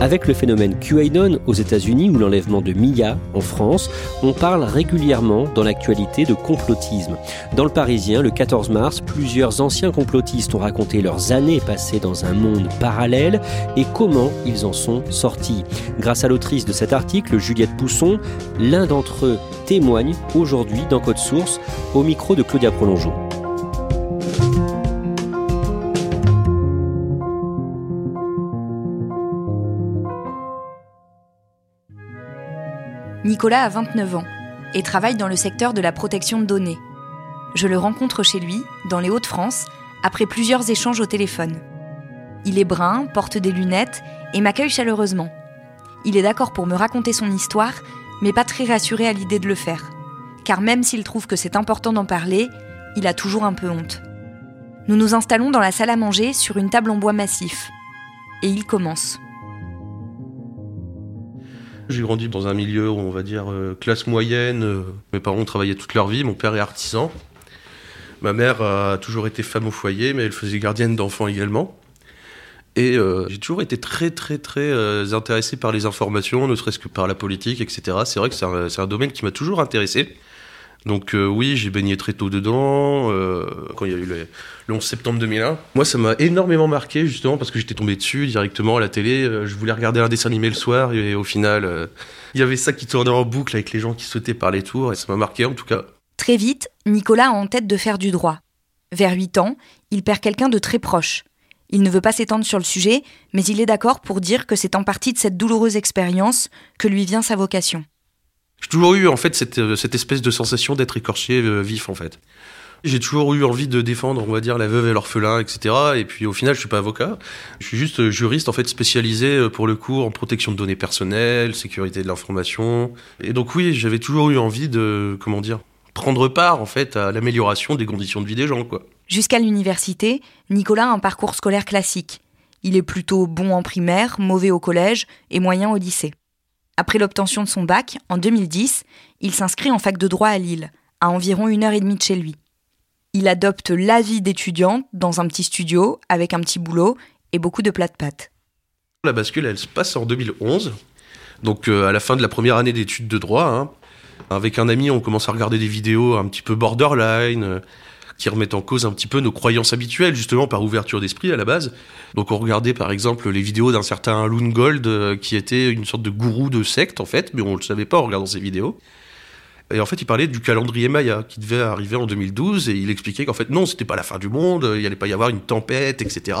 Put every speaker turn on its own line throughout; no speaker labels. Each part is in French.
Avec le phénomène QAnon aux États-Unis ou l'enlèvement de Mia en France, on parle régulièrement dans l'actualité de complotisme. Dans le Parisien, le 14 mars, plusieurs anciens complotistes ont raconté leurs années passées dans un monde parallèle et comment ils en sont sortis. Grâce à l'autrice de cet article, Juliette Pousson, l'un d'entre eux témoigne aujourd'hui dans Code Source au micro de Claudia Prolongeau.
Nicolas a 29 ans et travaille dans le secteur de la protection de données. Je le rencontre chez lui, dans les Hauts-de-France, après plusieurs échanges au téléphone. Il est brun, porte des lunettes et m'accueille chaleureusement. Il est d'accord pour me raconter son histoire, mais pas très rassuré à l'idée de le faire. Car même s'il trouve que c'est important d'en parler, il a toujours un peu honte. Nous nous installons dans la salle à manger sur une table en bois massif. Et il commence.
J'ai grandi dans un milieu, on va dire, euh, classe moyenne. Euh, mes parents travaillaient toute leur vie, mon père est artisan. Ma mère a toujours été femme au foyer, mais elle faisait gardienne d'enfants également. Et euh, j'ai toujours été très, très, très intéressé par les informations, ne serait-ce que par la politique, etc. C'est vrai que c'est un, un, domaine qui m'a toujours intéressé. Donc euh, oui, j'ai baigné très tôt dedans, euh, quand il y a eu le, le 11 septembre 2001. Moi, ça m'a énormément marqué, justement, parce que j'étais tombé dessus directement à la télé. Euh, je voulais regarder un dessin animé le soir, et au final, il y avait ça qui tournait en boucle avec les gens qui sautaient par les tours, et ça m'a marqué en tout cas.
Très vite, Nicolas a en tête de faire du droit. Vers 8 ans, il perd quelqu'un de très proche. Il ne veut pas s'étendre sur le sujet, mais il est d'accord pour dire que c'est en partie de cette douloureuse expérience que lui vient sa vocation.
J'ai toujours eu en fait cette, euh, espèce de sensation d'être écorché euh, vif en fait. J'ai toujours eu envie de défendre, on va dire, la veuve et l'orphelin, etc. Et puis au final, je suis pas avocat. Je suis juste juriste, en fait, spécialisé euh, pour le coup en protection de données personnelles, sécurité de l'information. Et donc oui, j'avais toujours eu envie de, comment dire, prendre part en fait à l'amélioration des conditions de vie des gens, quoi.
Jusqu'à l'université, Nicolas a un parcours scolaire classique. Il est plutôt bon en primaire, mauvais au collège et moyen au lycée. Après l'obtention de son bac, en 2010, il s'inscrit en fac de droit à Lille, à environ une heure et demie de chez lui. Il adopte la vie d'étudiant dans un petit studio, avec un petit boulot et beaucoup de plats de pâtes.
La bascule, elle se passe en 2011, donc euh, à la fin de la première année d'études de droit. Hein. Avec un ami, on commence à regarder des vidéos un petit peu borderline, euh, qui remettent en cause un petit peu nos croyances habituelles, justement par ouverture d'esprit à la base. Donc on regardait par exemple les vidéos d'un certain Loon Gold, euh, qui était une sorte de gourou de secte en fait, mais on ne le savait pas en regardant ses vidéos. Et en fait, il parlait du calendrier Maya qui devait arriver en 2012 et il expliquait qu'en fait, non, c'était pas la fin du monde, il allait pas y avoir une tempête, etc.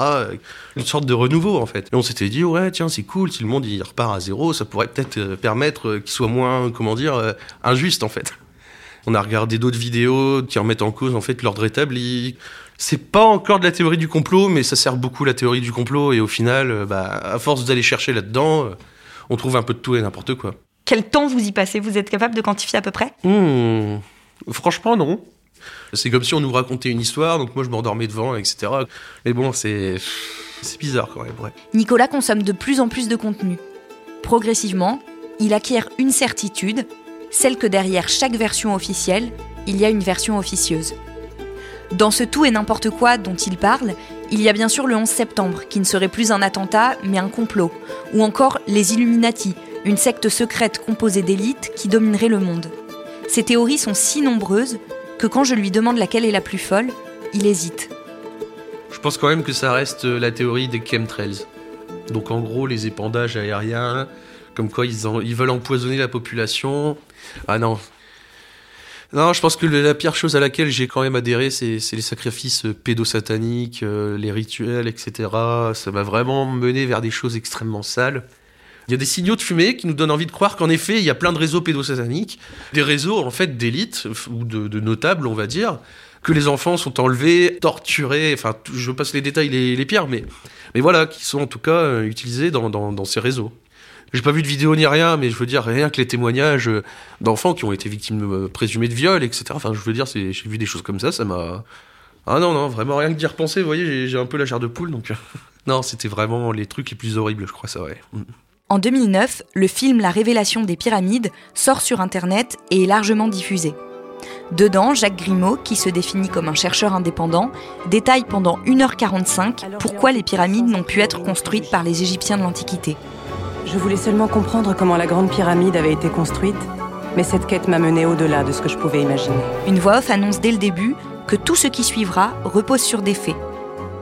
Une sorte de renouveau en fait. Et on s'était dit, ouais, tiens, c'est cool, si le monde il repart à zéro, ça pourrait peut-être euh, permettre euh, qu'il soit moins, comment dire, injuste en fait. On a regardé d'autres vidéos qui remettent en cause en fait l'ordre établi. C'est pas encore de la théorie du complot, mais ça sert beaucoup la théorie du complot. Et au final, euh, bah, à force d'aller chercher là-dedans, euh, on trouve un peu de tout et n'importe quoi.
Quel temps vous y passez? Vous êtes capable de quantifier à peu près?
Hmm. Franchement, non. C'est comme si on nous racontait une histoire, donc moi je m'endormais devant, etc. Mais bon, c'est. C'est bizarre quand même, ouais.
Nicolas consomme de plus en plus de contenu. Progressivement, il acquiert une certitude celle que derrière chaque version officielle, il y a une version officieuse. Dans ce tout et n'importe quoi dont il parle, Il y a bien sûr le 11 septembre, qui ne serait plus un attentat, mais un complot. Ou encore les Illuminati, une secte secrète composée d'élites qui dominerait le monde. Ces théories sont si nombreuses que quand je lui demande laquelle est la plus folle, il hésite.
Je pense quand même que ça reste la théorie des chemtrails. Donc en gros, les épandages aériens, comme quoi ils, veulent empoisonner la population. Ah non. Non, je pense que la pire chose à laquelle j'ai quand même adhéré, c'est les sacrifices pédosataniques, euh, les rituels, etc. Ça m'a vraiment mené vers des choses extrêmement sales. Il y a des signaux de fumée qui nous donnent envie de croire qu'en effet, il y a plein de réseaux pédosataniques, des réseaux en fait d'élite ou de, notables, on va dire, que les enfants sont enlevés, torturés, enfin, je passe les détails les, pires, mais, mais voilà, qui sont en tout cas euh, utilisés dans, ces réseaux. J'ai pas vu de vidéo ni rien, mais je veux dire, rien que les témoignages d'enfants qui ont été victimes euh, présumées de viol, etc. Enfin, je veux dire, j'ai vu des choses comme ça, ça m'a. Ah non, non, vraiment rien que d'y repenser, vous voyez, j'ai un peu la chair de poule, donc. non, c'était vraiment les trucs les plus horribles, je crois, ça, ouais. Mm.
En 2009, le film La révélation des pyramides sort sur Internet et est largement diffusé. Dedans, Jacques Grimaud, qui se définit comme un chercheur indépendant, détaille pendant 1h45 pourquoi les pyramides n'ont pu être construites par les Égyptiens de l'Antiquité.
Je voulais seulement comprendre comment la grande pyramide avait été construite, mais cette quête m'a mené au-delà de ce que je pouvais imaginer.
Une voix off annonce dès le début que tout ce qui suivra repose sur des faits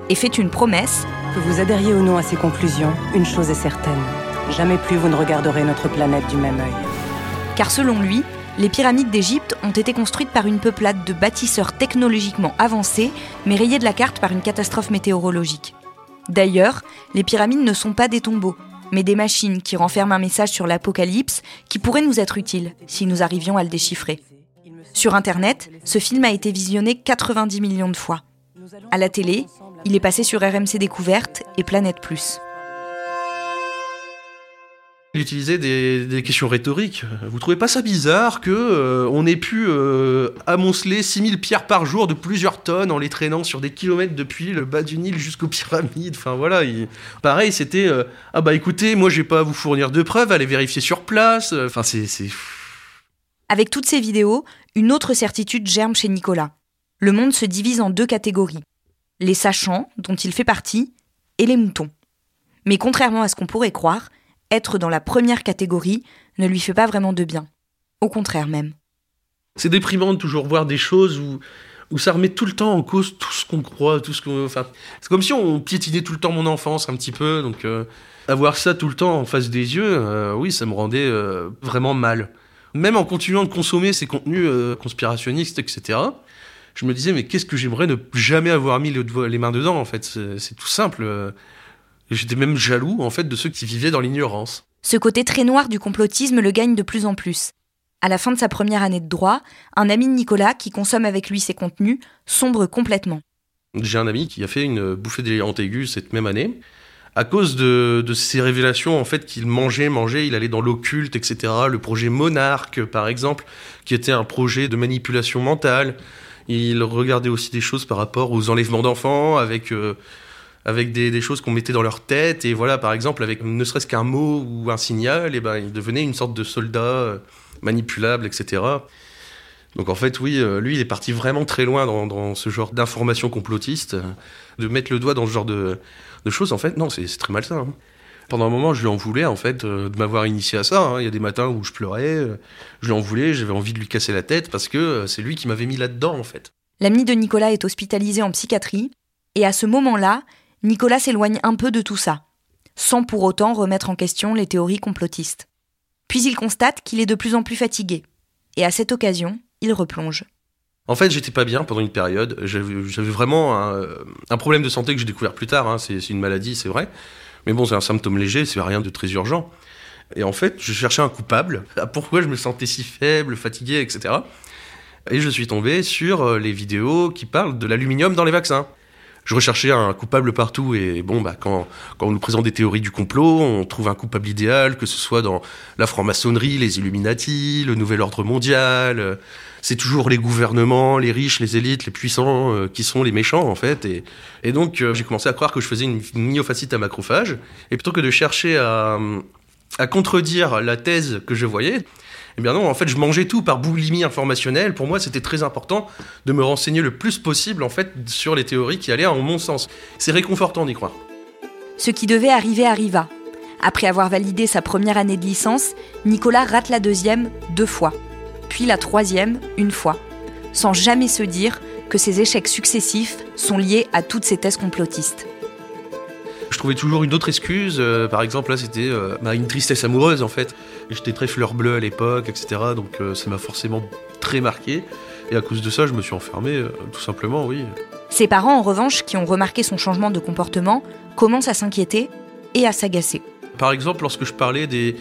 et fait une promesse.
Que vous adhériez ou non à ces conclusions, une chose est certaine Jamais plus vous ne regarderez notre planète du même œil.
Car selon lui, les pyramides d'Égypte ont été construites par une peuplade de bâtisseurs technologiquement avancés, mais rayées de la carte par une catastrophe météorologique. D'ailleurs, les pyramides ne sont pas des tombeaux, mais des machines qui renferment un message sur l'apocalypse qui pourrait nous être utile si nous arrivions à le déchiffrer. Sur Internet, ce film a été visionné 90 millions de fois. À la télé, il est passé sur RMC Découverte et Planète Plus.
Il utilisait des, questions rhétoriques. Vous trouvez pas ça bizarre que euh, on ait pu euh, amonceler 6000 pierres par jour de plusieurs tonnes en les traînant sur des kilomètres depuis le bas du Nil jusqu'aux pyramides? Enfin voilà, pareil, c'était euh, ah bah écoutez, moi je vais pas à vous fournir de preuves, allez vérifier sur place. Enfin c'est
Avec toutes ces vidéos, une autre certitude germe chez Nicolas. Le monde se divise en deux catégories les sachants, dont il fait partie, et les moutons. Mais contrairement à ce qu'on pourrait croire, être dans la première catégorie ne lui fait pas vraiment de bien. Au contraire même.
C'est déprimant de toujours voir des choses où, ça remet tout le temps en cause tout ce qu'on croit, tout ce qu'on. Enfin, c'est comme si on piétinait tout le temps mon enfance un petit peu. Donc, euh, avoir ça tout le temps en face des yeux, euh, oui, ça me rendait euh, vraiment mal. Même en continuant de consommer ces contenus conspirationnistes, etc., je me disais, mais qu'est-ce que j'aimerais ne jamais avoir mis les mains dedans, en fait? C'est tout simple. J'étais même jaloux, en fait, de ceux qui vivaient dans l'ignorance.
Ce côté très noir du complotisme le gagne de plus en plus. À la fin de sa première année de droit, un ami de Nicolas, qui consomme avec lui ses contenus, sombre complètement.
J'ai un ami qui a fait une bouffée délirante aiguë cette même année. À cause de, ces révélations, en fait, qu'il mangeait, mangeait, il allait dans l'occulte, etc. Le projet Monarque, par exemple, qui était un projet de manipulation mentale. Il regardait aussi des choses par rapport aux enlèvements d'enfants, avec euh, avec des, choses qu'on mettait dans leur tête. Et voilà, par exemple, avec ne serait-ce qu'un mot ou un signal, et ben, il devenait une sorte de soldat euh, manipulable, etc. Donc en fait, oui, euh, lui, il est parti vraiment très loin dans, ce genre d'informations complotistes. De mettre le doigt dans ce genre de, choses, en fait, non, c'est très malsain. Hein. Pendant un moment, je lui en voulais, en fait, euh, de m'avoir initié à ça. Hein. Il y a des matins où je pleurais, je lui en voulais, j'avais envie de lui casser la tête parce que c'est lui qui m'avait mis là-dedans, en fait.
L'ami de Nicolas est hospitalisé en psychiatrie, et à ce moment-là, Nicolas s'éloigne un peu de tout ça, sans pour autant remettre en question les théories complotistes. Puis il constate qu'il est de plus en plus fatigué, et à cette occasion, il replonge.
En fait, j'étais pas bien pendant une période. J'avais vraiment un, problème de santé que j'ai découvert plus tard. Hein. C'est une maladie, c'est vrai. Mais bon, c'est un symptôme léger, c'est rien de très urgent. Et en fait, je cherchais un coupable. Pourquoi je me sentais si faible, fatigué, etc. Et je suis tombé sur euh, les vidéos qui parlent de l'aluminium dans les vaccins je recherchais un coupable partout et bon bah quand quand on nous présente des théories du complot, on trouve un coupable idéal que ce soit dans la franc-maçonnerie, les Illuminati, le nouvel ordre mondial, euh, c'est toujours les gouvernements, les riches, les élites, les puissants euh, qui sont les méchants en fait. Et et donc euh, j'ai commencé à croire que je faisais une myofascite à macrophage. Et plutôt que de chercher à à contredire la thèse que je voyais. Eh bien non, en fait, je mangeais tout par boulimie informationnelle. Pour moi, c'était très important de me renseigner le plus possible, en fait, sur les théories qui allaient en mon sens. C'est réconfortant d'y croire.
Ce qui devait arriver arriva. Après avoir validé sa première année de licence, Nicolas rate la deuxième deux fois, puis la troisième une fois, sans jamais se dire que ces échecs successifs sont liés à toutes ces thèses complotistes.
Je trouvais toujours une autre excuse. euh, par exemple, là, c'était euh, bah, une tristesse amoureuse, en fait. J'étais très fleur bleue à l'époque, etc. Donc, euh, ça m'a forcément très marqué. Et à cause de ça, je me suis enfermé, tout simplement, oui.
Ses parents, en revanche, qui ont remarqué son changement de comportement, commencent à s'inquiéter et à s'agacer.
Par exemple, lorsque je parlais des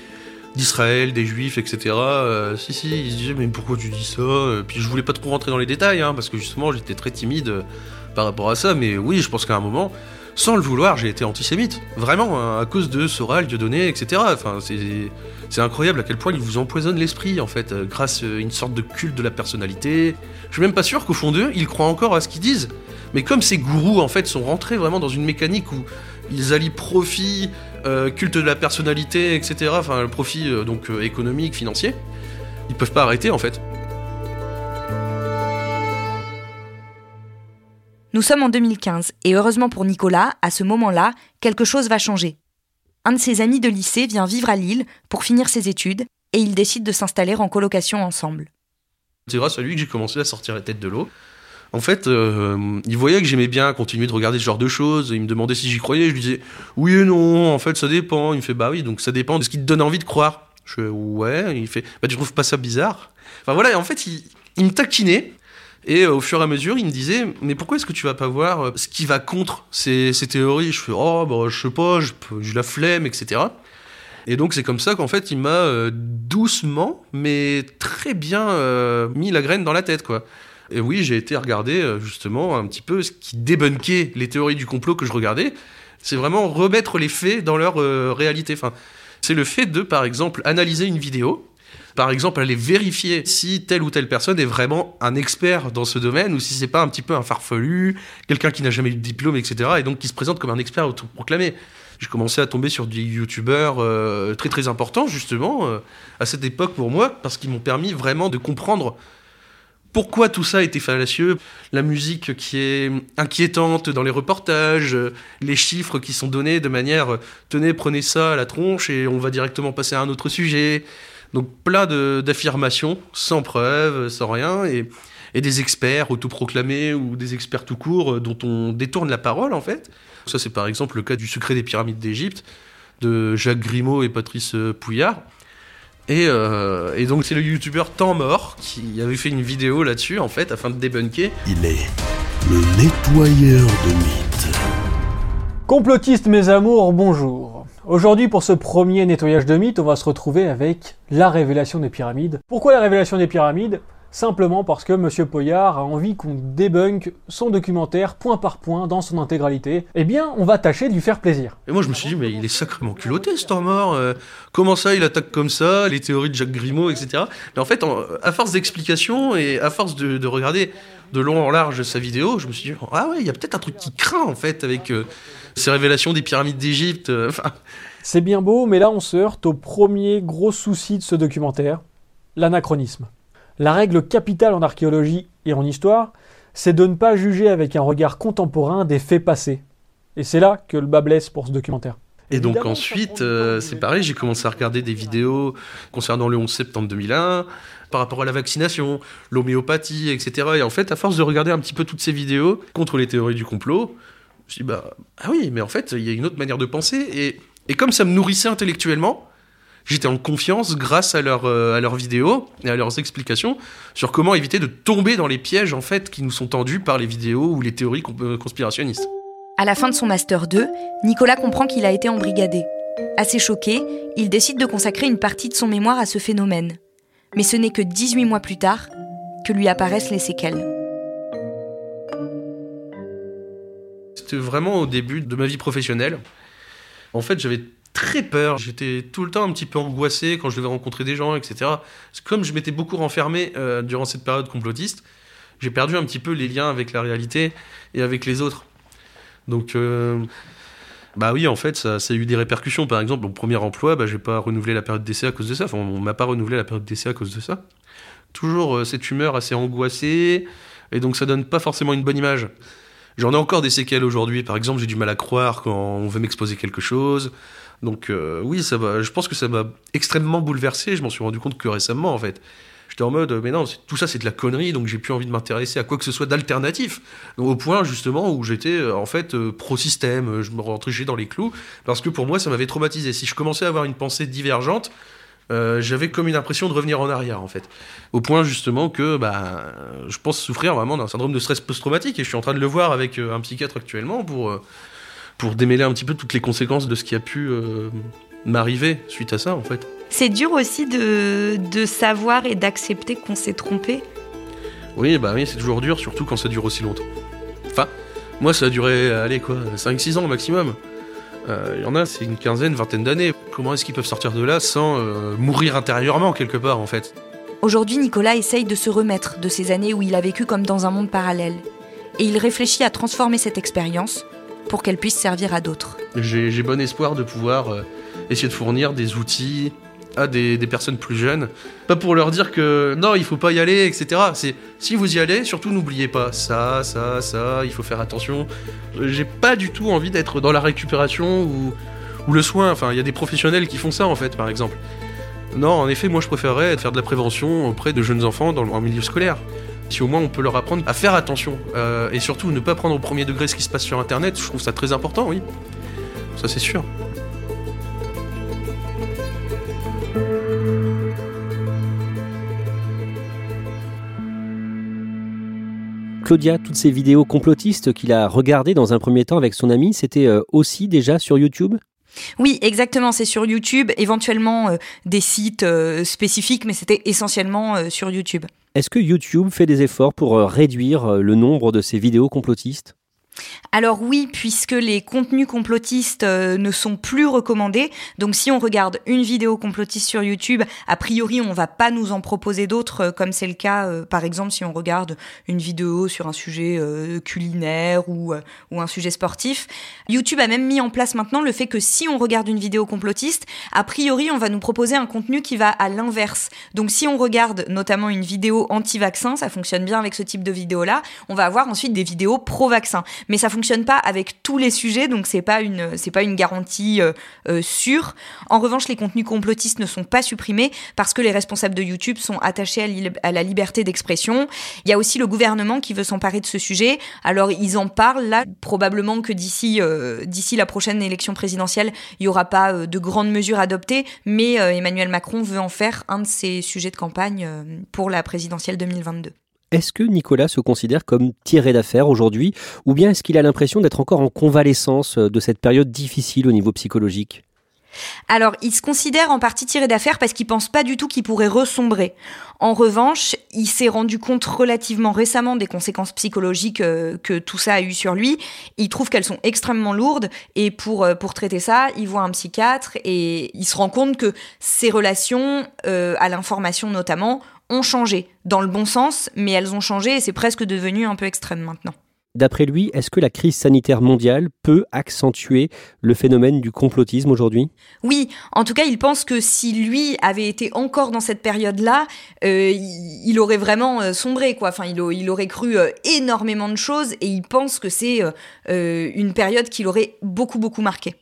d'Israël, des Juifs, etc. euh, si, si, ils se disaient mais pourquoi tu dis ça Puis je voulais pas trop rentrer dans les détails, hein, parce que justement j'étais très timide par rapport à ça. Mais oui, je pense qu'à un moment, sans le vouloir, j'ai été antisémite, vraiment, hein, à cause de Soral, Dieudonné, etc. C'est incroyable à quel point ils vous empoisonnent l'esprit, en fait, euh, grâce à une sorte de culte de la personnalité. Je suis même pas sûr qu'au fond d'eux, ils croient encore à ce qu'ils disent. Mais comme ces gourous, en fait, sont rentrés vraiment dans une mécanique où ils allient profit, euh, culte de la personnalité, etc. Enfin, profit euh, donc euh, économique, financier. Ils peuvent pas arrêter, en fait.
Nous sommes en 2015 et heureusement pour Nicolas, à ce moment-là, quelque chose va changer. Un de ses amis de lycée vient vivre à Lille pour finir ses études et ils décident de s'installer en colocation ensemble.
C'est grâce à lui que j'ai commencé à sortir la tête de l'eau. En fait, euh, il voyait que j'aimais bien continuer de regarder ce genre de choses. Il me demandait si j'y croyais. Je lui disais oui et non. En fait, ça dépend. Il me fait bah oui, donc ça dépend de ce qui te donne envie de croire. Je fais ouais. Il fait bah tu trouves pas ça bizarre? Enfin voilà. En fait, il, il me taquinait. Et euh, au fur et à mesure, il me disait mais pourquoi est-ce que tu vas pas voir euh, ce qui va contre ces, théories? Je fais oh bah je sais pas, je- j'ai la flemme, etc. Et donc c'est comme ça qu'en fait il m'a euh, doucement mais très bien mis la graine dans la tête quoi. Et oui j'ai été regarder justement un petit peu ce qui débunkait les théories du complot que je regardais. C'est vraiment remettre les faits dans leur réalité. Enfin, c'est le fait de par exemple analyser une vidéo. Par exemple, aller vérifier si telle ou telle personne est vraiment un expert dans ce domaine ou si c'est pas un petit peu un farfelu, quelqu'un qui n'a jamais eu de diplôme, etc. et donc qui se présente comme un expert autoproclamé j'ai commencé à tomber sur des youtubeurs euh, très très importants justement euh, à cette époque pour moi parce qu'ils m'ont permis vraiment de comprendre pourquoi tout ça était fallacieux, la musique qui est inquiétante dans les reportages, les chiffres qui sont donnés de manière euh, tenez prenez ça à la tronche et on va directement passer à un autre sujet. Donc plein de- d'affirmations sans preuve, sans rien et et des experts autoproclamés ou des experts tout court euh, dont on détourne la parole en fait. Ça c'est par exemple le cas du secret des pyramides d'Égypte de Jacques Grimaud et Patrice euh, Pouillard. Et, euh, et donc c'est le youtubeur Temps Mort qui avait fait une vidéo là-dessus en fait afin de débunker.
Il est le nettoyeur de mythes.
Complotistes mes amours, bonjour. Aujourd'hui pour ce premier nettoyage de mythes, on va se retrouver avec la révélation des pyramides. Pourquoi la révélation des pyramides? Simplement parce que Monsieur Poyard a envie qu'on débunk son documentaire point par point dans son intégralité. Eh bien, on va tâcher de lui faire plaisir.
Et moi je me suis dit mais il est sacrément culotté ce Temps Mort. euh, comment ça il attaque comme ça les théories de Jacques Grimaud etc. Mais en fait en- à force d'explications et à force de, de regarder de long en large sa vidéo, je me suis dit ah ouais il y a peut-être un truc qui craint en fait avec euh, ces révélations des pyramides d'Égypte. euh,
C'est bien beau, mais là on se heurte au premier gros souci de ce documentaire, l'anachronisme. La règle capitale en archéologie et en histoire, c'est de ne pas juger avec un regard contemporain des faits passés. Et c'est là que le bas blesse pour ce documentaire.
Et donc ensuite, euh, c'est pareil, j'ai commencé à regarder des vidéos concernant le 11 septembre 2001, par rapport à la vaccination, l'homéopathie, etc. Et en fait, à force de regarder un petit peu toutes ces vidéos contre les théories du complot, je me suis dit, bah, ah oui, mais en fait, il y a une autre manière de penser. Et, et comme ça me nourrissait intellectuellement, j'étais en confiance grâce à, leur, euh, à leurs vidéos et à leurs explications sur comment éviter de tomber dans les pièges, en fait, qui nous sont tendus par les vidéos ou les théories euh, conspirationnistes.
À la fin de son Master 2, Nicolas comprend qu'il a été embrigadé. Assez choqué, il décide de consacrer une partie de son mémoire à ce phénomène. Mais ce n'est que 18 mois plus tard que lui apparaissent les séquelles.
C'était vraiment au début de ma vie professionnelle. En fait, j'avais très peur. J'étais tout le temps un petit peu angoissé quand je devais rencontrer des gens, etc. Comme je m'étais beaucoup renfermé euh, durant cette période complotiste, j'ai perdu un petit peu les liens avec la réalité et avec les autres. Donc, euh, Bah oui, en fait, ça, ça, a eu des répercussions. Par exemple, mon premier emploi, bah, j'ai pas renouvelé la période d'essai à cause de ça. Enfin, on m'a pas renouvelé la période d'essai à cause de ça. Toujours euh, cette humeur assez angoissée, et donc ça donne pas forcément une bonne image. J'en ai encore des séquelles aujourd'hui. Par exemple, j'ai du mal à croire quand on veut m'exposer quelque chose. Donc euh, oui, ça va. Je pense que ça m'a extrêmement bouleversé. Je m'en suis rendu compte que récemment, en fait. J'étais en mode, mais non, tout ça c'est de la connerie, donc j'ai plus envie de m'intéresser à quoi que ce soit d'alternatif. Au point justement où j'étais euh, en fait euh, pro-système, je me rentrais dans les clous, parce que pour moi ça m'avait traumatisé. Si je commençais à avoir une pensée divergente, j'avais comme une impression de revenir en arrière en fait. Au point justement que bah, je pense souffrir vraiment d'un syndrome de stress post-traumatique, et je suis en train de le voir avec un psychiatre actuellement pour, pour démêler un petit peu toutes les conséquences de ce qui a pu m'arriver suite à ça en fait.
C'est dur aussi de, de savoir et d'accepter qu'on s'est trompé.
Oui, bah oui, c'est toujours dur, surtout quand ça dure aussi longtemps. Enfin, moi ça a duré, allez quoi, 5-6 ans maximum. Il euh, y en a, c'est une quinzaine, vingtaine d'années. Comment est-ce qu'ils peuvent sortir de là sans euh, mourir intérieurement quelque part en fait?
Aujourd'hui, Nicolas essaye de se remettre de ces années où il a vécu comme dans un monde parallèle. Et il réfléchit à transformer cette expérience pour qu'elle puisse servir à d'autres.
J'ai bon espoir de pouvoir euh, essayer de fournir des outils, à des, personnes plus jeunes. Pas pour leur dire que non, il faut pas y aller, etc. C'est si vous y allez, surtout n'oubliez pas ça, ça, ça, il faut faire attention. J'ai pas du tout envie d'être dans la récupération ou, le soin. Enfin, il y a des professionnels qui font ça en fait, par exemple. Non, en effet, moi je préférerais faire de la prévention auprès de jeunes enfants dans le milieu scolaire. Si au moins on peut leur apprendre à faire attention euh, et surtout ne pas prendre au premier degré ce qui se passe sur Internet, je trouve ça très important, oui. Ça c'est sûr.
Claudia, toutes ces vidéos complotistes qu'il a regardées dans un premier temps avec son ami, c'était euh, aussi déjà sur YouTube?
Oui, exactement, c'est sur YouTube, éventuellement euh, des sites euh, spécifiques, mais c'était essentiellement sur YouTube.
Est-ce que YouTube fait des efforts pour réduire le nombre de ces vidéos complotistes?
Alors oui, puisque les contenus complotistes euh, ne sont plus recommandés. Donc si on regarde une vidéo complotiste sur YouTube, a priori on va pas nous en proposer d'autres, euh, comme c'est le cas euh, par exemple si on regarde une vidéo sur un sujet culinaire ou, ou un sujet sportif. YouTube a même mis en place maintenant le fait que si on regarde une vidéo complotiste, a priori on va nous proposer un contenu qui va à l'inverse. Donc si on regarde notamment une vidéo anti-vaccin, ça fonctionne bien avec ce type de vidéo-là, on va avoir ensuite des vidéos pro-vaccin mais ça fonctionne pas avec tous les sujets, donc c'est pas une c'est pas une garantie euh, euh, sûre. En revanche, les contenus complotistes ne sont pas supprimés parce que les responsables de YouTube sont attachés à, la liberté d'expression. Il y a aussi le gouvernement qui veut s'emparer de ce sujet. Alors ils en parlent là, probablement que d'ici euh, d'ici la prochaine élection présidentielle, il y aura pas de grandes mesures adoptées, mais Emmanuel Macron veut en faire un de ses sujets de campagne pour la présidentielle 2022.
Est-ce que Nicolas se considère comme tiré d'affaire aujourd'hui ou bien est-ce qu'il a l'impression d'être encore en convalescence euh, de cette période difficile au niveau psychologique?
Alors, il se considère en partie tiré d'affaire parce qu'il pense pas du tout qu'il pourrait ressombrer. En revanche, il s'est rendu compte relativement récemment des conséquences psychologiques euh, que tout ça a eu sur lui. Il trouve qu'elles sont extrêmement lourdes et pour euh, pour traiter ça, il voit un psychiatre et il se rend compte que ses relations à l'information notamment ont changé, dans le bon sens, mais elles ont changé et c'est presque devenu un peu extrême maintenant.
D'après lui, est-ce que la crise sanitaire mondiale peut accentuer le phénomène du complotisme aujourd'hui?
Oui, en tout cas, il pense que si lui avait été encore dans cette période-là, euh, il aurait vraiment euh, sombré. Enfin, il, aurait cru euh, énormément de choses et il pense que c'est une période qu'il aurait beaucoup, beaucoup marquée.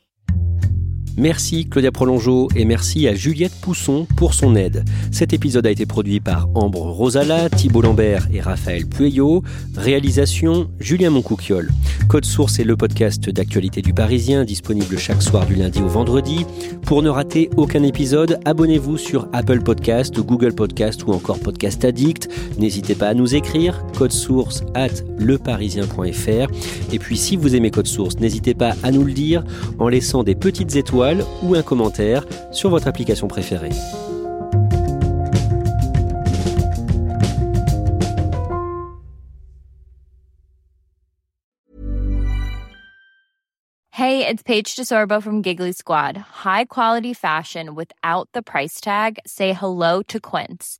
Merci Claudia Prolongeau et merci à Juliette Pousson pour son aide. Cet épisode a été produit par Ambre Rosala, Thibault Lambert et Raphaël Pueyo. Réalisation Julien Moncouquiol. Code Source est le podcast d'actualité du Parisien, disponible chaque soir du lundi au vendredi. Pour ne rater aucun épisode, abonnez-vous sur Apple Podcast, Google Podcast ou encore Podcast Addict. N'hésitez pas à nous écrire code source at leparisien.fr. Et puis si vous aimez Code Source, n'hésitez pas à nous le dire en laissant des petites ou un commentaire sur votre application préférée.
Hey, it's Paige DeSorbo from Giggly Squad. High quality fashion without the price tag. Say hello to Quince.